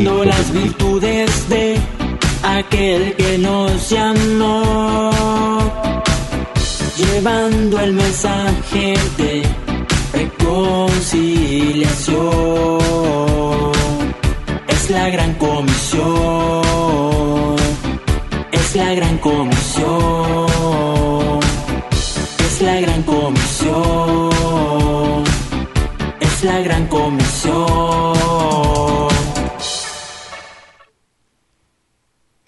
Proclamando las virtudes de aquel que nos llamó, llevando el mensaje de reconciliación. Es la gran comisión, es la gran comisión, es la gran comisión, es la gran comisión.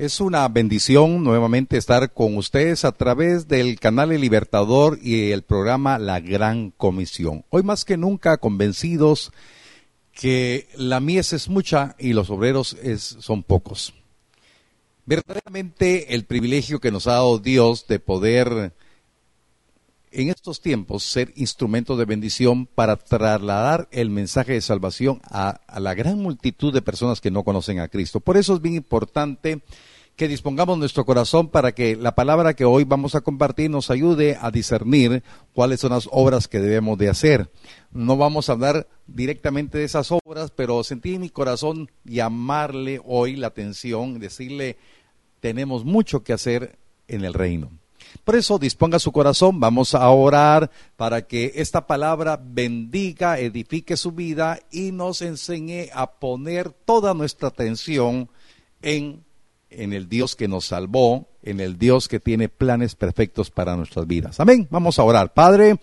Es una bendición nuevamente estar con ustedes a través del canal El Libertador y el programa La Gran Comisión. Hoy más que nunca convencidos que la mies es mucha y los obreros son pocos. Verdaderamente el privilegio que nos ha dado Dios de poder en estos tiempos ser instrumento de bendición para trasladar el mensaje de salvación a, la gran multitud de personas que no conocen a Cristo. Por eso es bien importante que dispongamos nuestro corazón para que la palabra que hoy vamos a compartir nos ayude a discernir cuáles son las obras que debemos de hacer. No vamos a hablar directamente de esas obras, pero sentí en mi corazón llamarle hoy la atención, decirle, tenemos mucho que hacer en el reino. Por eso disponga su corazón, vamos a orar para que esta palabra bendiga, edifique su vida y nos enseñe a poner toda nuestra atención en en el Dios que nos salvó, en el Dios que tiene planes perfectos para nuestras vidas. Amén. Vamos a orar. Padre,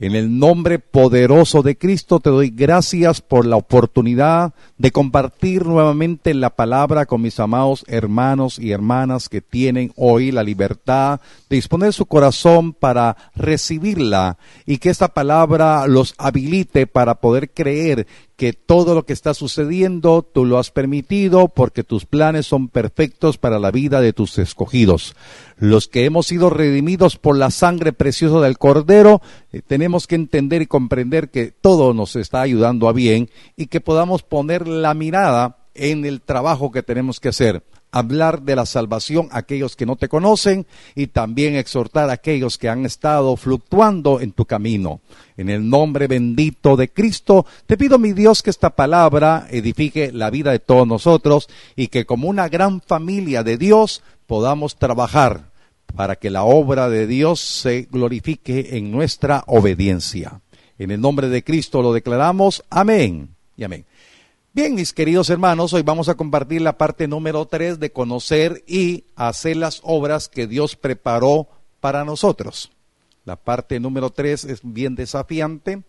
en el nombre poderoso de Cristo te doy gracias por la oportunidad de compartir nuevamente la palabra con mis amados hermanos y hermanas que tienen hoy la libertad de disponer su corazón para recibirla y que esta palabra los habilite para poder creer que todo lo que está sucediendo tú lo has permitido porque tus planes son perfectos para la vida de tus escogidos. Los que hemos sido redimidos por la sangre preciosa del Cordero, eh, tenemos que entender y comprender que todo nos está ayudando a bien y que podamos poner la mirada en el trabajo que tenemos que hacer hablar de la salvación a aquellos que no te conocen y también exhortar a aquellos que han estado fluctuando en tu camino. En el nombre bendito de Cristo, te pido, mi Dios, que esta palabra edifique la vida de todos nosotros y que como una gran familia de Dios podamos trabajar para que la obra de Dios se glorifique en nuestra obediencia. En el nombre de Cristo lo declaramos. Amén y amén. Bien, mis queridos hermanos, hoy vamos a compartir la parte número tres de conocer y hacer las obras que Dios preparó para nosotros. La parte número tres es bien desafiante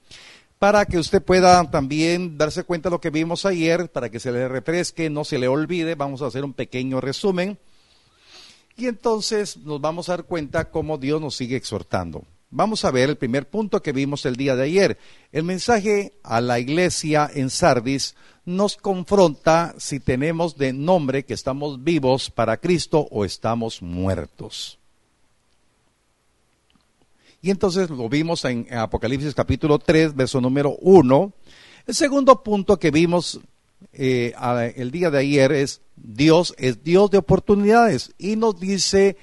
para que usted pueda también darse cuenta de lo que vimos ayer, para que se le refresque, no se le olvide. Vamos a hacer un pequeño resumen. Y entonces nos vamos a dar cuenta cómo Dios nos sigue exhortando. Vamos a ver el primer punto que vimos el día de ayer. El mensaje a la iglesia en Sardis nos confronta si tenemos de nombre que estamos vivos para Cristo o estamos muertos. Y entonces lo vimos en Apocalipsis capítulo 3, verso número 1. El segundo punto que vimos eh, el día de ayer es Dios es Dios de oportunidades y nos dice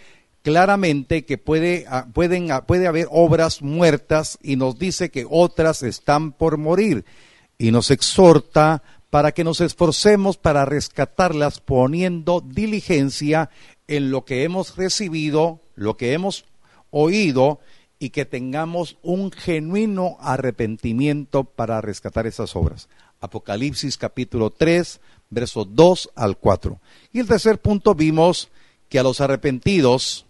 claramente que puede, ah, pueden, ah, puede haber obras muertas y nos dice que otras están por morir y nos exhorta para que nos esforcemos para rescatarlas poniendo diligencia en lo que hemos recibido, lo que hemos oído y que tengamos un genuino arrepentimiento para rescatar esas obras. Apocalipsis capítulo 3, versos 2 al 4. Y el tercer punto vimos que a los arrepentidos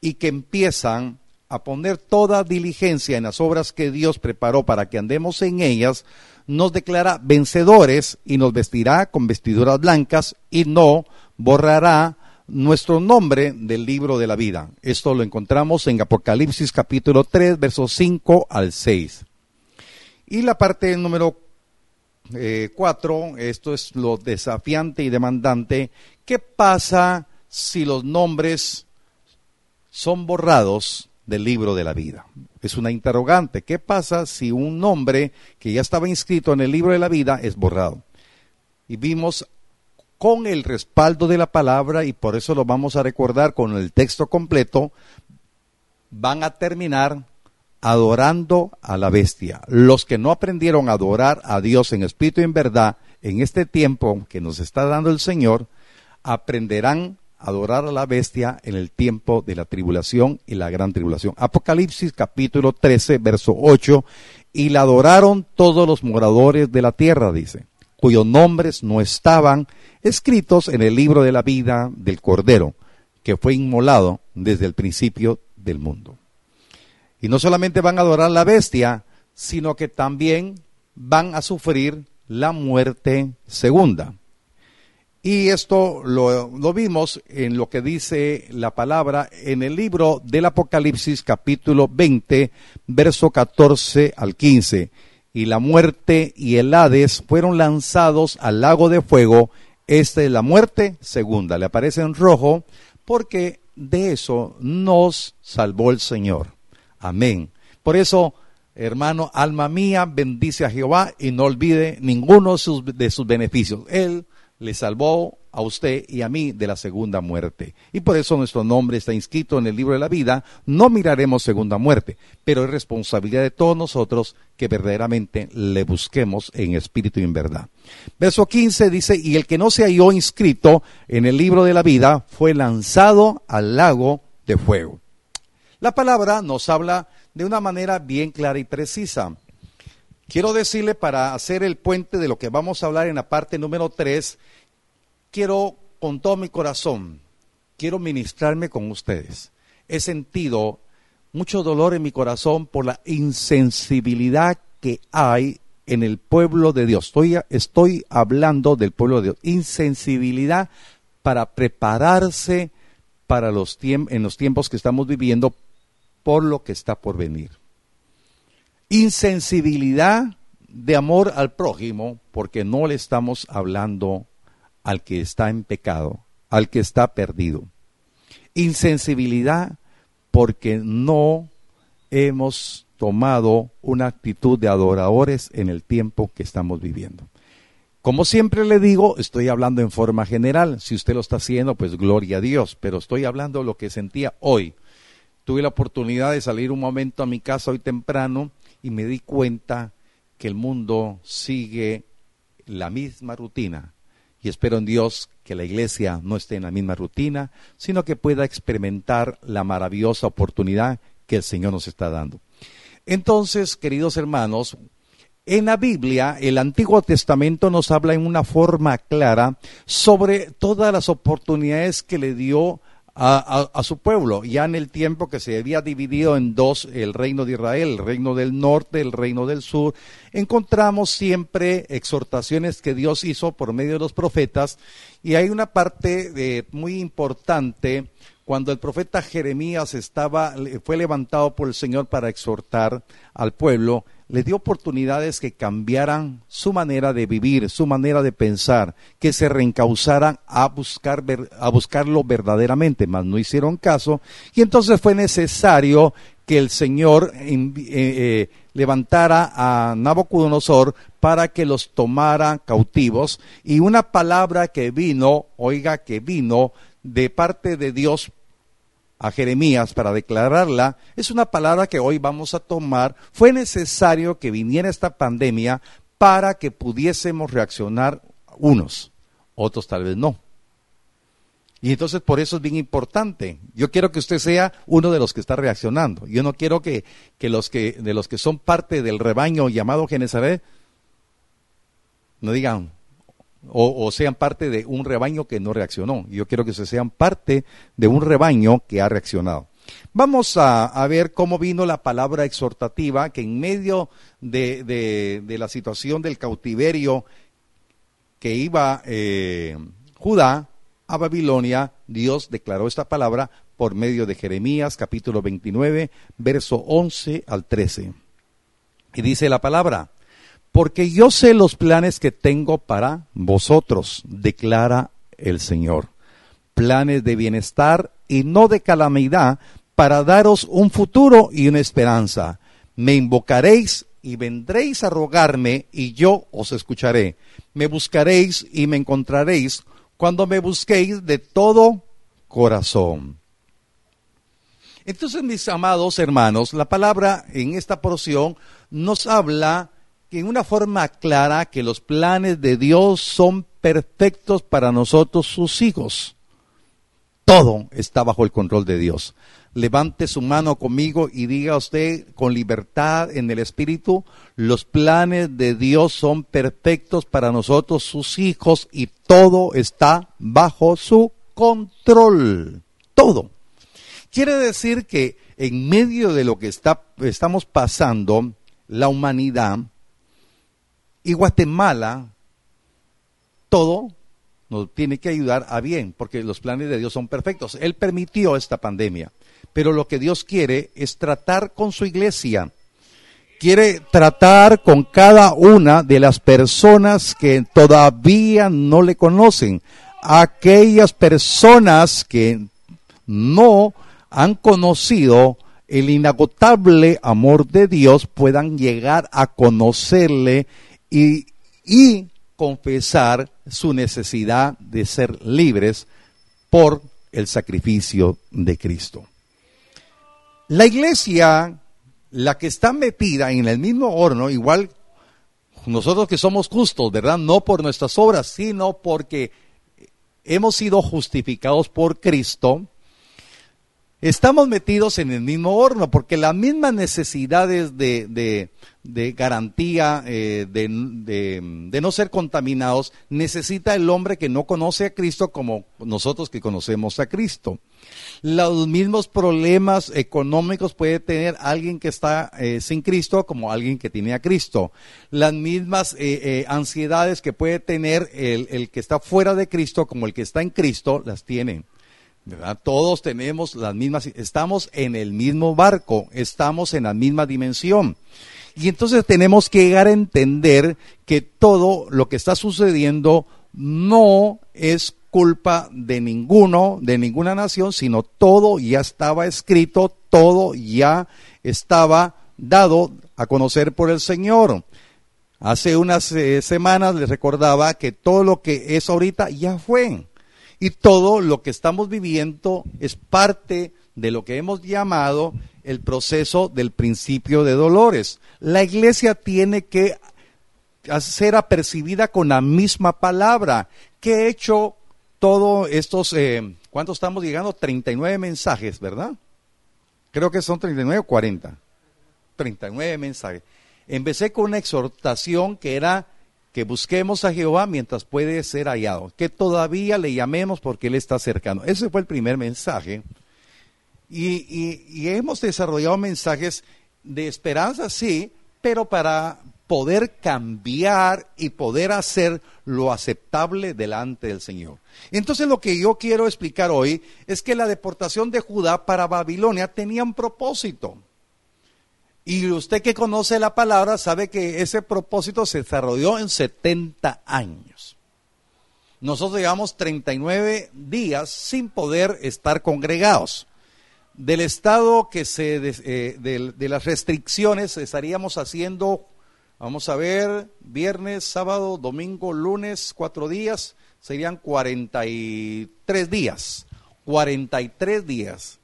y que empiezan a poner toda diligencia en las obras que Dios preparó para que andemos en ellas, nos declara vencedores y nos vestirá con vestiduras blancas y no borrará nuestro nombre del libro de la vida. Esto lo encontramos en Apocalipsis capítulo 3, versos 5 al 6. Y la parte número 4, eh, esto es lo desafiante y demandante, ¿qué pasa si los nombres son borrados del libro de la vida. Es una interrogante. ¿Qué pasa si un nombre que ya estaba inscrito en el libro de la vida es borrado? Y vimos con el respaldo de la palabra, y por eso lo vamos a recordar con el texto completo, van a terminar adorando a la bestia. Los que no aprendieron a adorar a Dios en espíritu y en verdad, en este tiempo que nos está dando el Señor, aprenderán adorar a la bestia en el tiempo de la tribulación y la gran tribulación. Apocalipsis capítulo 13, verso 8, y la adoraron todos los moradores de la tierra, dice, cuyos nombres no estaban escritos en el libro de la vida del Cordero, que fue inmolado desde el principio del mundo. Y no solamente van a adorar la bestia, sino que también van a sufrir la muerte segunda. Y esto lo, vimos en lo que dice la palabra en el libro del Apocalipsis capítulo 20, verso 14 al 15. Y la muerte y el Hades fueron lanzados al lago de fuego. Esta es la muerte segunda. Le aparece en rojo porque de eso nos salvó el Señor. Amén. Por eso, hermano, alma mía, bendice a Jehová y no olvide ninguno de sus, de sus beneficios. Él le salvó a usted y a mí de la segunda muerte. Y por eso nuestro nombre está inscrito en el libro de la vida. No miraremos segunda muerte, pero es responsabilidad de todos nosotros que verdaderamente le busquemos en espíritu y en verdad. Verso 15 dice, y el que no se halló inscrito en el libro de la vida fue lanzado al lago de fuego. La palabra nos habla de una manera bien clara y precisa. Quiero decirle para hacer el puente de lo que vamos a hablar en la parte número 3, quiero con todo mi corazón, quiero ministrarme con ustedes. He sentido mucho dolor en mi corazón por la insensibilidad que hay en el pueblo de Dios. Estoy, hablando del pueblo de Dios. Insensibilidad para prepararse para los en los tiempos que estamos viviendo por lo que está por venir. Insensibilidad de amor al prójimo porque no le estamos hablando al que está en pecado, al que está perdido. Insensibilidad porque no hemos tomado una actitud de adoradores en el tiempo que estamos viviendo. Como siempre le digo, estoy hablando en forma general. Si usted lo está haciendo, pues gloria a Dios. Pero estoy hablando de lo que sentía hoy. Tuve la oportunidad de salir un momento a mi casa hoy temprano y me di cuenta que el mundo sigue la misma rutina y espero en Dios que la iglesia no esté en la misma rutina, sino que pueda experimentar la maravillosa oportunidad que el Señor nos está dando. Entonces, queridos hermanos, en la Biblia, el Antiguo Testamento nos habla en una forma clara sobre todas las oportunidades que le dio a, su pueblo, ya en el tiempo que se había dividido en dos el reino de Israel, el reino del norte, el reino del sur, encontramos siempre exhortaciones que Dios hizo por medio de los profetas. Y hay una parte de, muy importante cuando el profeta Jeremías estaba, fue levantado por el Señor para exhortar al pueblo, le dio oportunidades que cambiaran su manera de vivir, su manera de pensar, que se reencauzaran a, buscar, a buscarlo verdaderamente, mas no hicieron caso, y entonces fue necesario que el Señor eh, eh, levantara a Nabucodonosor para que los tomara cautivos, y una palabra que vino, oiga, que vino de parte de Dios a Jeremías para declararla, es una palabra que hoy vamos a tomar. Fue necesario que viniera esta pandemia para que pudiésemos reaccionar unos, otros tal vez no. Y entonces por eso es bien importante. Yo quiero que usted sea uno de los que está reaccionando. Yo no quiero que, que los que de los que son parte del rebaño llamado Genesaret no digan, o, sean parte de un rebaño que no reaccionó. Yo quiero que se sean parte de un rebaño que ha reaccionado. Vamos a, ver cómo vino la palabra exhortativa que en medio de, la situación del cautiverio que iba eh, Judá a Babilonia, Dios declaró esta palabra por medio de Jeremías capítulo 29, verso 11 al 13. Y dice la palabra, porque yo sé los planes que tengo para vosotros, declara el Señor. Planes de bienestar y no de calamidad, para daros un futuro y una esperanza. Me invocaréis y vendréis a rogarme y yo os escucharé. Me buscaréis y me encontraréis cuando me busquéis de todo corazón. Entonces, mis amados hermanos, la palabra en esta porción nos habla en una forma clara que los planes de Dios son perfectos para nosotros sus hijos. Todo está bajo el control de Dios. Levante su mano conmigo y diga usted con libertad en el Espíritu, los planes de Dios son perfectos para nosotros sus hijos y todo está bajo su control. Todo. Quiere decir que en medio de lo que está, estamos pasando, la humanidad y Guatemala, todo nos tiene que ayudar a bien, porque los planes de Dios son perfectos. Él permitió esta pandemia, pero lo que Dios quiere es tratar con su iglesia. Quiere tratar con cada una de las personas que todavía no le conocen. Aquellas personas que no han conocido el inagotable amor de Dios puedan llegar a conocerle y, confesar su necesidad de ser libres por el sacrificio de Cristo. La iglesia, la que está metida en el mismo horno, igual nosotros que somos justos, ¿verdad? No por nuestras obras, sino porque hemos sido justificados por Cristo, estamos metidos en el mismo horno, porque las mismas necesidades de, de, garantía, eh, de, de, no ser contaminados, necesita el hombre que no conoce a Cristo como nosotros que conocemos a Cristo. Los mismos problemas económicos puede tener alguien que está eh, sin Cristo como alguien que tiene a Cristo. Las mismas eh, ansiedades que puede tener el, el que está fuera de Cristo como el que está en Cristo, las Todos tenemos las mismas, estamos en el mismo barco, estamos en la misma dimensión. Y entonces tenemos que llegar a entender que todo lo que está sucediendo no es culpa de ninguno, de ninguna nación, sino todo ya estaba escrito, todo ya estaba dado a conocer por el Señor. Hace unas eh, semanas les recordaba que todo lo que es ahorita ya fue. Y todo lo que estamos viviendo es parte de lo que hemos llamado el proceso del principio de dolores. La iglesia tiene que ser apercibida con la misma palabra que he hecho todos estos, eh, ¿cuántos estamos llegando? 39 mensajes, ¿verdad? Creo que son 39 o 40. 39 mensajes. Empecé con una exhortación que era que busquemos a Jehová mientras puede ser hallado, que todavía le llamemos porque Él está cercano. Ese fue el primer mensaje. Y, hemos desarrollado mensajes de esperanza, sí, pero para poder cambiar y poder hacer lo aceptable delante del Señor. Entonces lo que yo quiero explicar hoy es que la deportación de Judá para Babilonia tenía un propósito. Y usted que conoce la palabra sabe que ese propósito se desarrolló en 70 años. Nosotros llevamos 39 días sin poder estar congregados. Del estado que se, eh, de, las restricciones estaríamos haciendo, vamos a ver, viernes, sábado, domingo, lunes, cuatro días, serían 43 días. 43 días.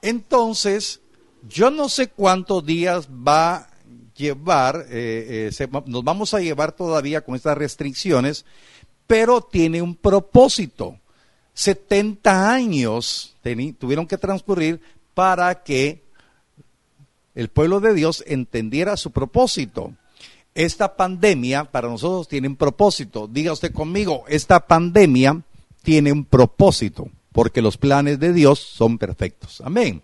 Entonces, yo no sé cuántos días va a llevar, eh, eh, nos vamos a llevar todavía con estas restricciones, pero tiene un propósito. 70 años tuvieron que transcurrir para que el pueblo de Dios entendiera su propósito. Esta pandemia para nosotros tiene un propósito. Diga usted conmigo, esta pandemia tiene un propósito, porque los planes de Dios son perfectos. Amén.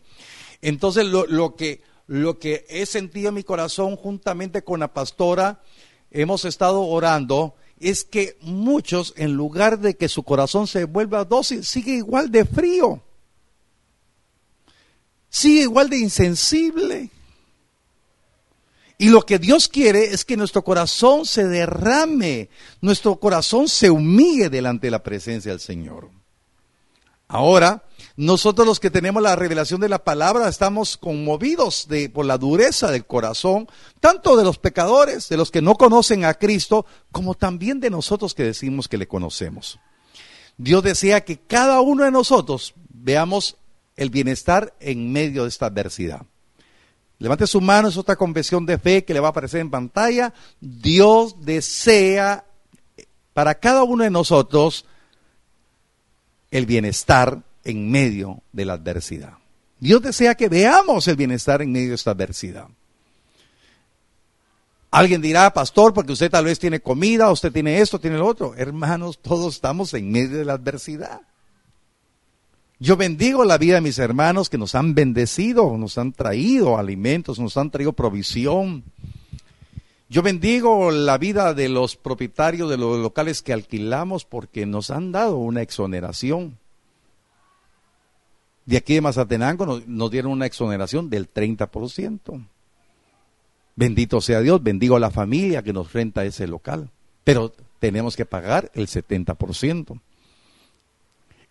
Entonces lo, que, lo que he sentido en mi corazón juntamente con la pastora, hemos estado orando, es que muchos, en lugar de que su corazón se vuelva dócil, sigue igual de frío, sigue igual de insensible. Y lo que Dios quiere es que nuestro corazón se derrame, nuestro corazón se humille delante de la presencia del Señor. Ahora, nosotros los que tenemos la revelación de la palabra estamos conmovidos por la dureza del corazón, tanto de los pecadores, de los que no conocen a Cristo, como también de nosotros que decimos que le conocemos. Dios desea que cada uno de nosotros veamos el bienestar en medio de esta adversidad. Levante su mano, es otra confesión de fe que le va a aparecer en pantalla. Dios desea para cada uno de nosotros el bienestar en medio de la adversidad. Dios desea que veamos el bienestar en medio de esta adversidad. Alguien dirá, pastor, porque usted tal vez tiene comida, usted tiene esto, tiene lo otro. Hermanos, todos estamos en medio de la adversidad. Yo bendigo la vida de mis hermanos que nos han bendecido, nos han traído alimentos, nos han traído provisión. Yo bendigo la vida de los propietarios de los locales que alquilamos porque nos han dado una exoneración. De aquí de Mazatenango nos, nos dieron una exoneración del 30%. Bendito sea Dios, bendigo a la familia que nos renta ese local. Pero tenemos que pagar el 70%.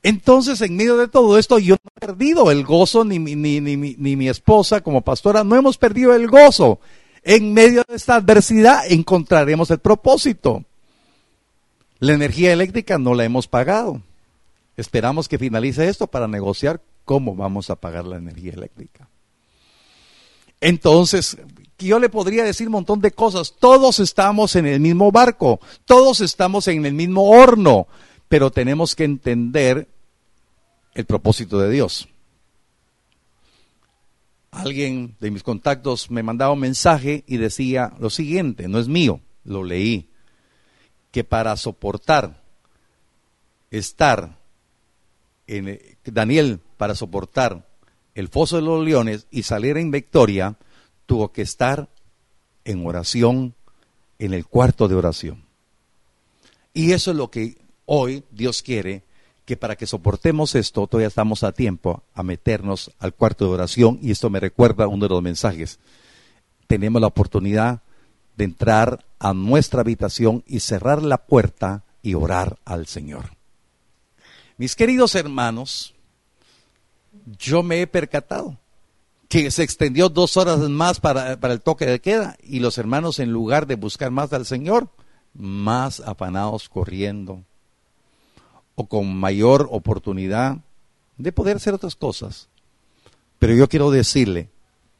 Entonces, en medio de todo esto, yo no he perdido el gozo, ni, ni, ni, ni, mi esposa como pastora, no hemos perdido el gozo. En medio de esta adversidad encontraremos el propósito. La energía eléctrica no la hemos pagado. Esperamos que finalice esto para negociar cómo vamos a pagar la energía eléctrica. Entonces, yo le podría decir un montón de cosas. Todos estamos en el mismo barco, todos estamos en el mismo horno pero tenemos que entender el propósito de Dios. Alguien de mis contactos me mandaba un mensaje y decía lo siguiente, no es mío, lo leí, que para soportar estar en Daniel para soportar el foso de los leones y salir en victoria, tuvo que estar en oración, en el cuarto de oración. Y eso es lo que Hoy Dios quiere que para que soportemos esto, todavía estamos a tiempo a meternos al cuarto de oración y esto me recuerda uno de los mensajes. Tenemos la oportunidad de entrar a nuestra habitación y cerrar la puerta y orar al Señor. Mis queridos hermanos, yo me he percatado que se extendió dos horas más para, para, el toque de queda y los hermanos en lugar de buscar más al Señor, más afanados corriendo, o con mayor oportunidad de poder hacer otras cosas. Pero yo quiero decirle,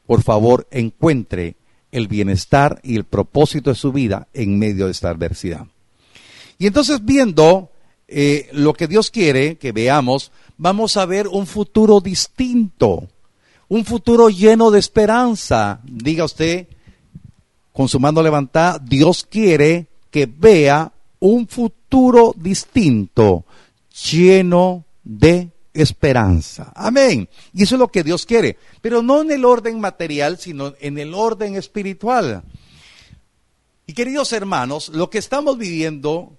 por favor, encuentre el bienestar y el propósito de su vida en medio de esta adversidad. Y entonces viendo eh, lo que Dios quiere que veamos, vamos a ver un futuro distinto, un futuro lleno de esperanza. Diga usted, con su mano levantada, Dios quiere que vea un futuro distinto, lleno de esperanza. Amén. Y eso es lo que Dios quiere, pero no en el orden material, sino en el orden espiritual. Y queridos hermanos, lo que estamos viviendo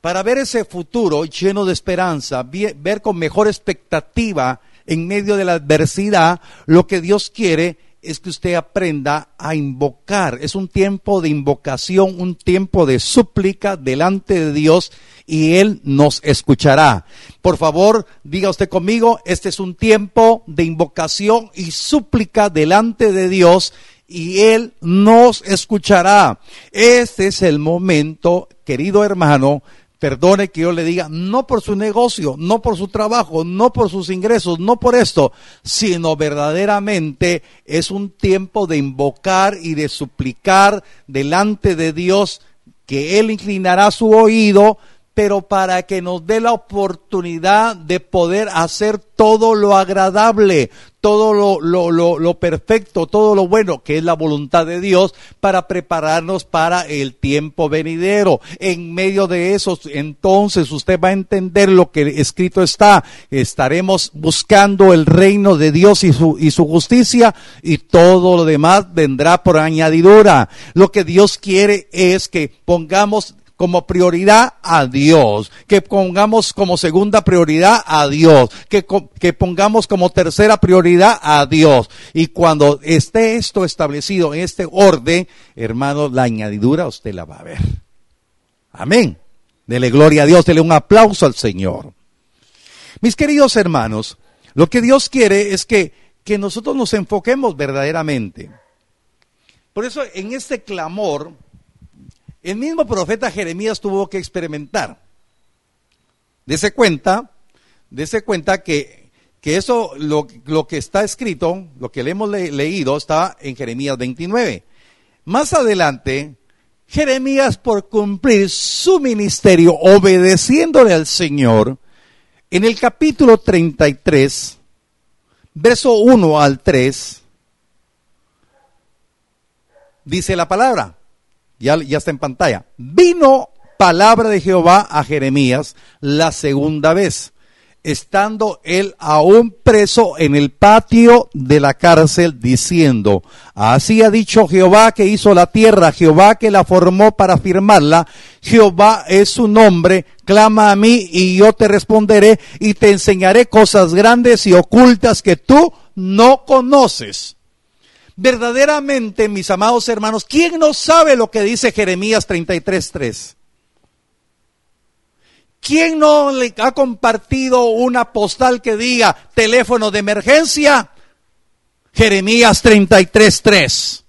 para ver ese futuro lleno de esperanza, ver con mejor expectativa en medio de la adversidad, lo que Dios quiere es que usted aprenda a invocar. Es un tiempo de invocación, un tiempo de súplica delante de Dios y Él nos escuchará. Por favor, diga usted conmigo, este es un tiempo de invocación y súplica delante de Dios y Él nos escuchará. Este es el momento, querido hermano, Perdone que yo le diga, no por su negocio, no por su trabajo, no por sus ingresos, no por esto, sino verdaderamente es un tiempo de invocar y de suplicar delante de Dios que Él inclinará su oído, pero para que nos dé la oportunidad de poder hacer todo lo agradable, todo lo, perfecto, todo lo bueno, que es la voluntad de Dios, para prepararnos para el tiempo venidero. En medio de eso, entonces usted va a entender lo que escrito está. Estaremos buscando el reino de Dios y su justicia, y todo lo demás vendrá por añadidura. Lo que Dios quiere es que pongamos como prioridad a Dios, que pongamos como segunda prioridad a Dios, que, que pongamos como tercera prioridad a Dios. Y cuando esté esto establecido en este orden, hermano, la añadidura usted la va a ver. Amén. Dele gloria a Dios, dele un aplauso al Señor. Mis queridos hermanos, lo que Dios quiere es que, que nosotros nos enfoquemos verdaderamente. Por eso en este clamor, el mismo profeta Jeremías tuvo que experimentar. Dese cuenta, dese cuenta que, que eso, lo, lo que está escrito, lo que le hemos le- leído, está en Jeremías 29. Más adelante, Jeremías, por cumplir su ministerio, obedeciéndole al Señor, en el capítulo 33, verso 1 al 3, dice la palabra, ya, ya está en pantalla, vino palabra de Jehová a Jeremías la segunda vez, estando él aún preso en el patio de la cárcel, diciendo, así ha dicho Jehová que hizo la tierra, Jehová que la formó para firmarla, Jehová es su nombre, clama a mí y yo te responderé y te enseñaré cosas grandes y ocultas que tú no conoces. Verdaderamente, mis amados hermanos, ¿quién no sabe lo que dice Jeremías 33.3? ¿Quién no le ha compartido una postal que diga teléfono de emergencia? Jeremías 33.3.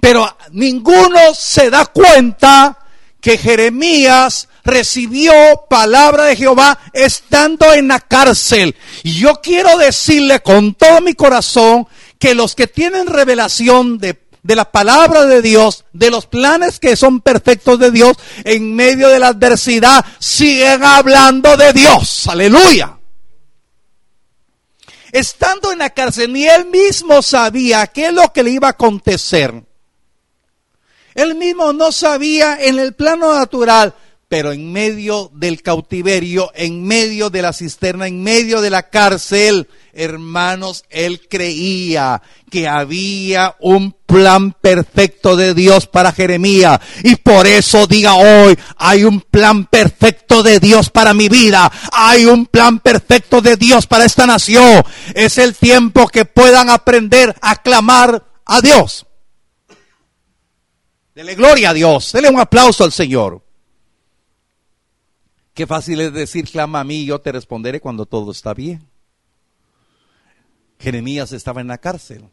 Pero ninguno se da cuenta que Jeremías recibió palabra de Jehová estando en la cárcel. Y yo quiero decirle con todo mi corazón que los que tienen revelación de, de la palabra de Dios, de los planes que son perfectos de Dios, en medio de la adversidad, siguen hablando de Dios. Aleluya. Estando en la cárcel, ni él mismo sabía qué es lo que le iba a acontecer. Él mismo no sabía en el plano natural, pero en medio del cautiverio, en medio de la cisterna, en medio de la cárcel, hermanos, él creía que había un plan perfecto de Dios para Jeremías. Y por eso diga hoy, hay un plan perfecto de Dios para mi vida. Hay un plan perfecto de Dios para esta nación. Es el tiempo que puedan aprender a clamar a Dios. Dele gloria a Dios. Dele un aplauso al Señor. Qué fácil es decir, clama a mí y yo te responderé cuando todo está bien. Jeremías estaba en la cárcel.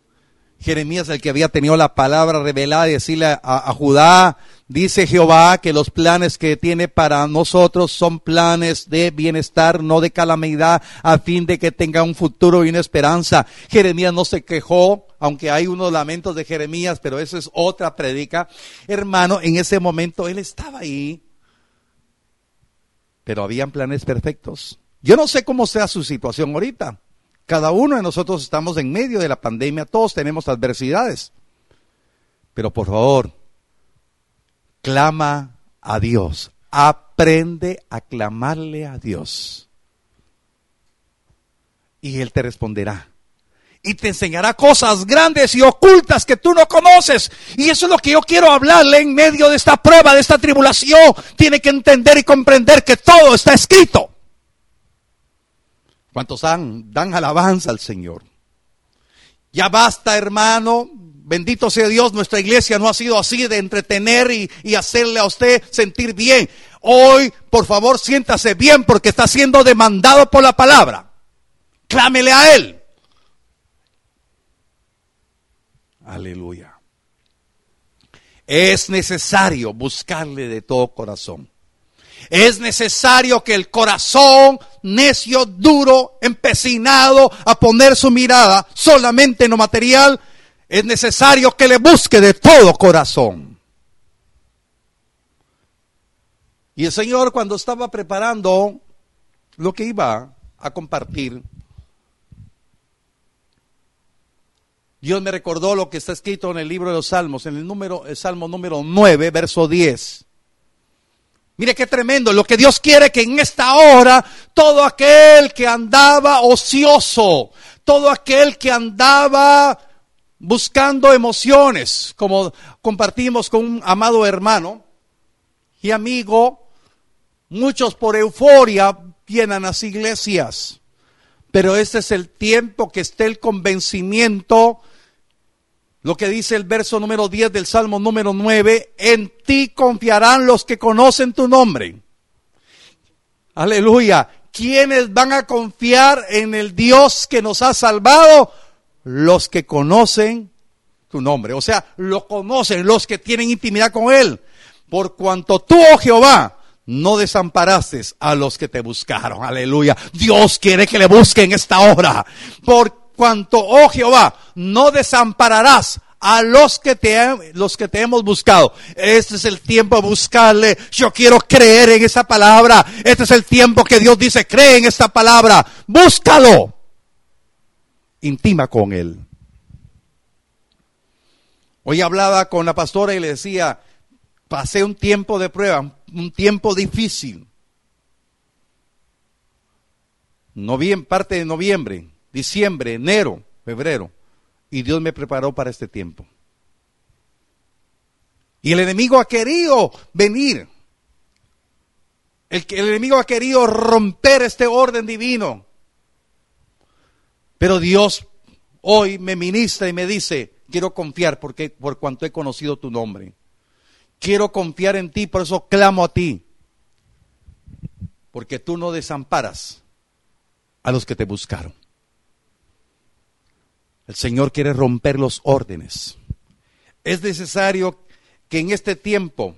Jeremías, el que había tenido la palabra revelada, decirle a, a, Judá, dice Jehová que los planes que tiene para nosotros son planes de bienestar, no de calamidad, a fin de que tenga un futuro y una esperanza. Jeremías no se quejó, aunque hay unos lamentos de Jeremías, pero eso es otra predica. Hermano, en ese momento él estaba ahí, pero habían planes perfectos. Yo no sé cómo sea su situación ahorita. Cada uno de nosotros estamos en medio de la pandemia, todos tenemos adversidades. Pero por favor, clama a Dios, aprende a clamarle a Dios. Y Él te responderá. Y te enseñará cosas grandes y ocultas que tú no conoces. Y eso es lo que yo quiero hablarle en medio de esta prueba, de esta tribulación. Tiene que entender y comprender que todo está escrito. ¿Cuántos dan, dan alabanza al Señor? Ya basta, hermano. Bendito sea Dios, nuestra iglesia no ha sido así de entretener y, y, hacerle a usted sentir bien. Hoy, por favor, siéntase bien porque está siendo demandado por la palabra. Clámele a Él. Aleluya. Es necesario buscarle de todo corazón. Es necesario que el corazón necio, duro, empecinado a poner su mirada solamente en lo material, es necesario que le busque de todo corazón. Y el Señor cuando estaba preparando lo que iba a compartir, Dios me recordó lo que está escrito en el libro de los Salmos, en el número, el Salmo número 9, verso 10. Mire qué tremendo, lo que Dios quiere que en esta hora todo aquel que andaba ocioso, todo aquel que andaba buscando emociones, como compartimos con un amado hermano y amigo, muchos por euforia vienen a las iglesias, pero este es el tiempo que esté el convencimiento lo que dice el verso número 10 del Salmo número 9, en ti confiarán los que conocen tu nombre. Aleluya. ¿Quiénes van a confiar en el Dios que nos ha salvado? Los que conocen tu nombre. O sea, lo conocen, los que tienen intimidad con Él. Por cuanto tú, oh Jehová, no desamparaste a los que te buscaron. Aleluya. Dios quiere que le busquen esta hora. Cuanto, oh Jehová, no desampararás a los que te, los que te hemos buscado. Este es el tiempo de buscarle. Yo quiero creer en esa palabra. Este es el tiempo que Dios dice, cree en esta palabra. Búscalo. Intima con él. Hoy hablaba con la pastora y le decía, pasé un tiempo de prueba, un tiempo difícil. Noviembre, parte de noviembre, diciembre, enero, febrero. Y Dios me preparó para este tiempo. Y el enemigo ha querido venir. El, el enemigo ha querido romper este orden divino. Pero Dios hoy me ministra y me dice, quiero confiar porque por cuanto he conocido tu nombre. Quiero confiar en ti, por eso clamo a ti. Porque tú no desamparas a los que te buscaron. El Señor quiere romper los órdenes. Es necesario que en este tiempo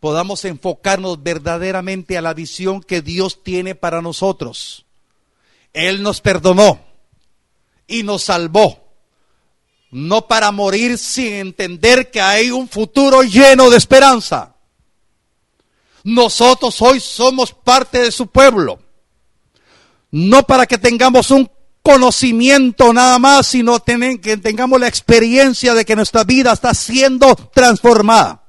podamos enfocarnos verdaderamente a la visión que Dios tiene para nosotros. Él nos perdonó y nos salvó no para morir sin entender que hay un futuro lleno de esperanza. Nosotros hoy somos parte de su pueblo. No para que tengamos un conocimiento nada más, sino que tengamos la experiencia de que nuestra vida está siendo transformada.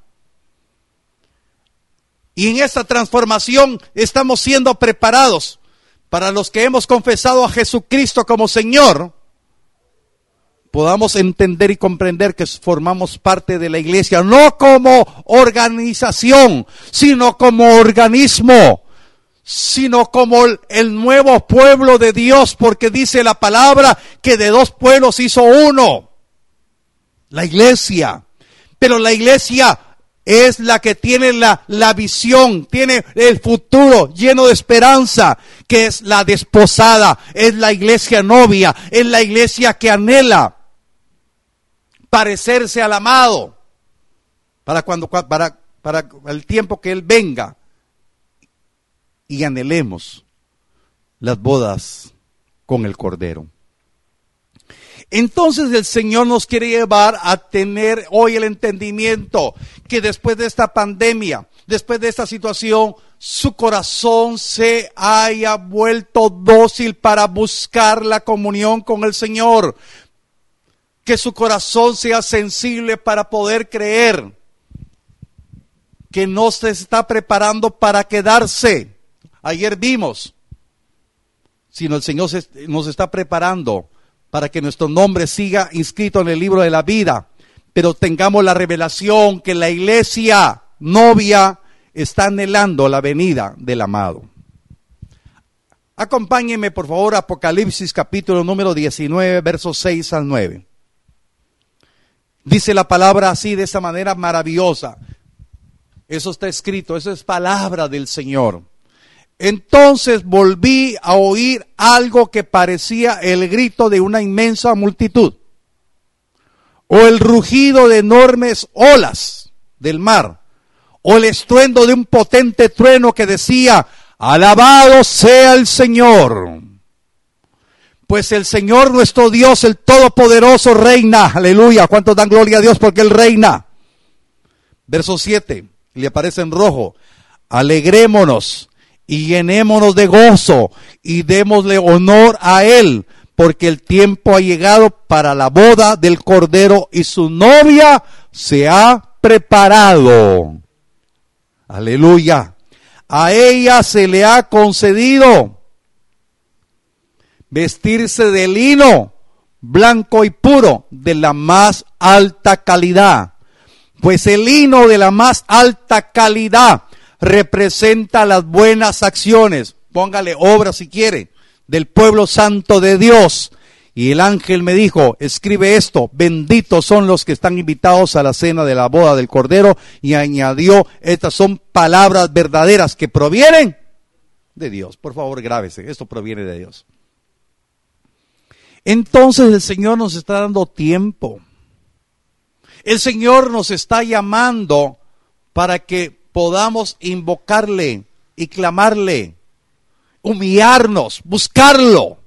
Y en esta transformación estamos siendo preparados para los que hemos confesado a Jesucristo como Señor podamos entender y comprender que formamos parte de la iglesia, no como organización, sino como organismo, sino como el, nuevo pueblo de Dios, porque dice la palabra que de dos pueblos hizo uno, la iglesia. Pero la iglesia es la que tiene la, la, visión, tiene el futuro lleno de esperanza, que es la desposada, es la iglesia novia, es la iglesia que anhela parecerse al amado para cuando para, para el tiempo que él venga y anhelemos las bodas con el cordero. Entonces el Señor nos quiere llevar a tener hoy el entendimiento que después de esta pandemia, después de esta situación, su corazón se haya vuelto dócil para buscar la comunión con el Señor, que su corazón sea sensible para poder creer que no se está preparando para quedarse. Ayer vimos, sino el Señor nos está preparando para que nuestro nombre siga inscrito en el libro de la vida, pero tengamos la revelación que la iglesia novia está anhelando la venida del amado. Acompáñenme por favor a Apocalipsis capítulo número 19, versos 6 al 9. Dice la palabra así, de esa manera maravillosa. Eso está escrito, eso es palabra del Señor. Entonces volví a oír algo que parecía el grito de una inmensa multitud o el rugido de enormes olas del mar o el estruendo de un potente trueno que decía, alabado sea el Señor pues el Señor nuestro Dios, el Todopoderoso, reina. Aleluya. ¿Cuántos dan gloria a Dios porque Él reina? Verso 7, le aparece en rojo. Alegrémonos y llenémonos de gozo y démosle honor a Él, porque el tiempo ha llegado para la boda del Cordero y su novia se ha preparado. Aleluya. A ella se le ha concedido vestirse de lino blanco y puro de la más alta calidad. Pues el lino de la más alta calidad representa las buenas acciones, póngale obra si quiere, del pueblo santo de Dios. Y el ángel me dijo, escribe esto, benditos son los que están invitados a la cena de la boda del Cordero. Y añadió, estas son palabras verdaderas que provienen de Dios. Por favor, grábese, esto proviene de Dios. Entonces el Señor nos está dando tiempo. El Señor nos está llamando para que podamos invocarle y clamarle, humillarnos, buscarlo.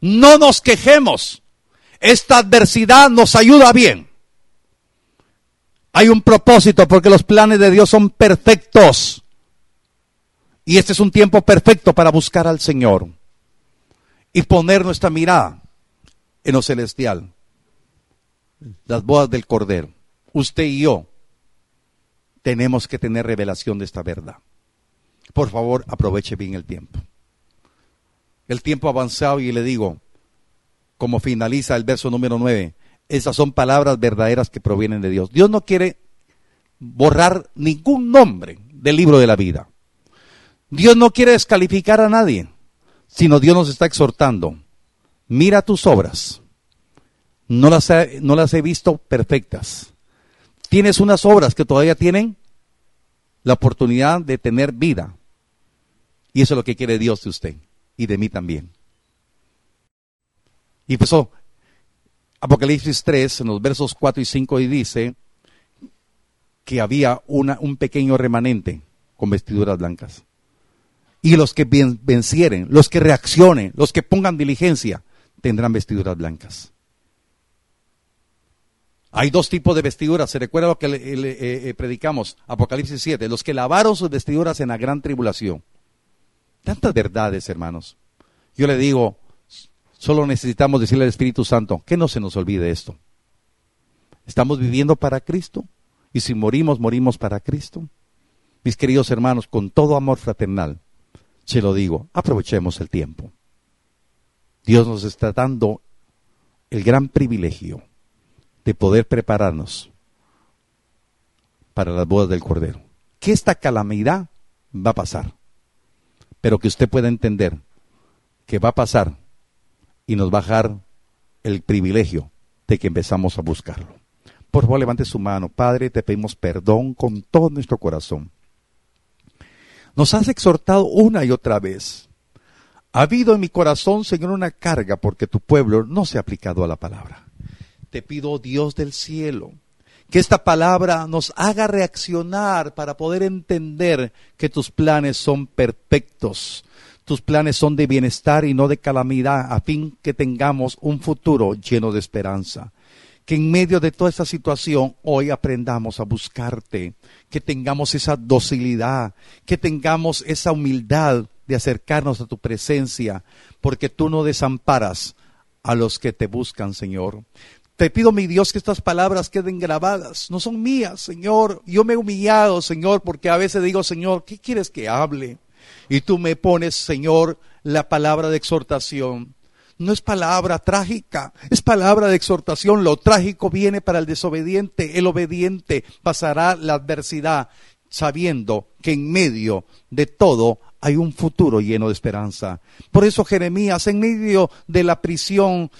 No nos quejemos. Esta adversidad nos ayuda bien. Hay un propósito porque los planes de Dios son perfectos. Y este es un tiempo perfecto para buscar al Señor y poner nuestra mirada en lo celestial. Las bodas del Cordero. Usted y yo tenemos que tener revelación de esta verdad. Por favor, aproveche bien el tiempo. El tiempo avanzado y le digo, como finaliza el verso número 9, esas son palabras verdaderas que provienen de Dios. Dios no quiere borrar ningún nombre del libro de la vida. Dios no quiere descalificar a nadie, sino Dios nos está exhortando. Mira tus obras. No las, no las he visto perfectas. Tienes unas obras que todavía tienen la oportunidad de tener vida. Y eso es lo que quiere Dios de usted y de mí también. Y empezó Apocalipsis 3, en los versos 4 y 5, y dice que había una, un pequeño remanente con vestiduras blancas. Y los que vencieren, los que reaccionen, los que pongan diligencia, tendrán vestiduras blancas. Hay dos tipos de vestiduras. Se recuerda lo que le, eh, eh, predicamos, Apocalipsis 7. Los que lavaron sus vestiduras en la gran tribulación. Tantas verdades, hermanos. Yo le digo, solo necesitamos decirle al Espíritu Santo que no se nos olvide esto. Estamos viviendo para Cristo y si morimos, morimos para Cristo. Mis queridos hermanos, con todo amor fraternal, se lo digo, aprovechemos el tiempo. Dios nos está dando el gran privilegio de poder prepararnos para las bodas del Cordero. Que esta calamidad va a pasar pero que usted pueda entender que va a pasar y nos va a dejar el privilegio de que empezamos a buscarlo. Por favor, levante su mano. Padre, te pedimos perdón con todo nuestro corazón. Nos has exhortado una y otra vez. Ha habido en mi corazón, Señor, una carga porque tu pueblo no se ha aplicado a la palabra. Te pido, Dios del cielo, que esta palabra nos haga reaccionar para poder entender que tus planes son perfectos. Tus planes son de bienestar y no de calamidad, a fin que tengamos un futuro lleno de esperanza. Que en medio de toda esta situación hoy aprendamos a buscarte, que tengamos esa docilidad, que tengamos esa humildad de acercarnos a tu presencia, porque tú no desamparas a los que te buscan, Señor. Te pido, mi Dios, que estas palabras queden grabadas. No son mías, Señor. Yo me he humillado, Señor, porque a veces digo, Señor, ¿qué quieres que hable? Y tú me pones, Señor, la palabra de exhortación. No es palabra trágica, es palabra de exhortación. Lo trágico viene para el desobediente. El obediente pasará la adversidad sabiendo que en medio de todo hay un futuro lleno de esperanza. Por eso Jeremías, en medio de la prisión,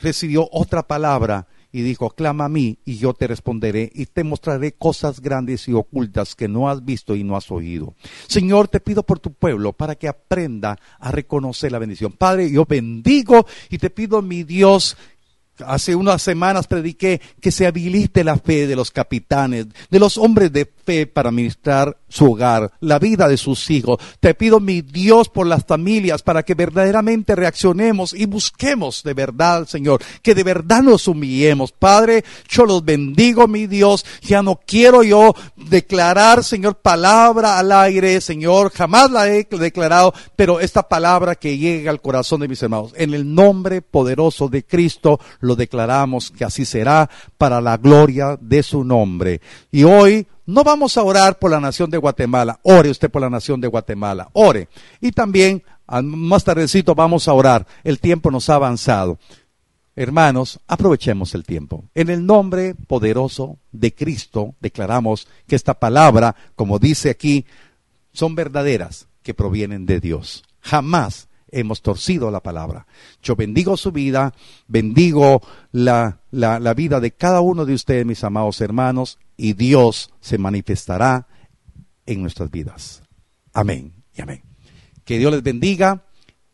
recibió otra palabra y dijo, clama a mí y yo te responderé y te mostraré cosas grandes y ocultas que no has visto y no has oído. Señor, te pido por tu pueblo para que aprenda a reconocer la bendición. Padre, yo bendigo y te pido, mi Dios, Hace unas semanas prediqué que se habilite la fe de los capitanes, de los hombres de fe para ministrar su hogar, la vida de sus hijos. Te pido, mi Dios, por las familias, para que verdaderamente reaccionemos y busquemos de verdad, Señor, que de verdad nos humillemos. Padre, yo los bendigo, mi Dios. Ya no quiero yo declarar, Señor, palabra al aire, Señor. Jamás la he declarado, pero esta palabra que llega al corazón de mis hermanos, en el nombre poderoso de Cristo, lo declaramos que así será para la gloria de su nombre. Y hoy no vamos a orar por la nación de Guatemala, ore usted por la nación de Guatemala, ore. Y también más tardecito vamos a orar, el tiempo nos ha avanzado. Hermanos, aprovechemos el tiempo. En el nombre poderoso de Cristo declaramos que esta palabra, como dice aquí, son verdaderas que provienen de Dios. Jamás hemos torcido la palabra. Yo bendigo su vida, bendigo la, la, vida de cada uno de ustedes, mis amados hermanos, y Dios se manifestará en nuestras vidas. Amén y amén. Que Dios les bendiga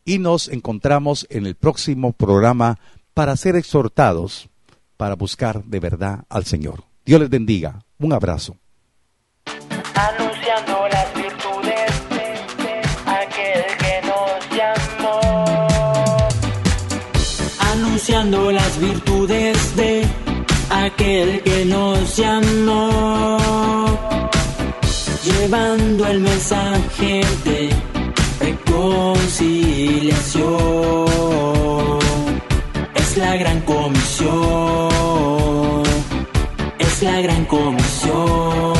y nos encontramos en el próximo programa para ser exhortados, para buscar de verdad al Señor. Dios les bendiga. Un abrazo. las virtudes de aquel que nos llamó, llevando el mensaje de reconciliación. Es la gran comisión, es la gran comisión,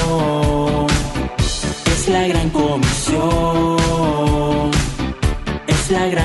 es la gran comisión, es la gran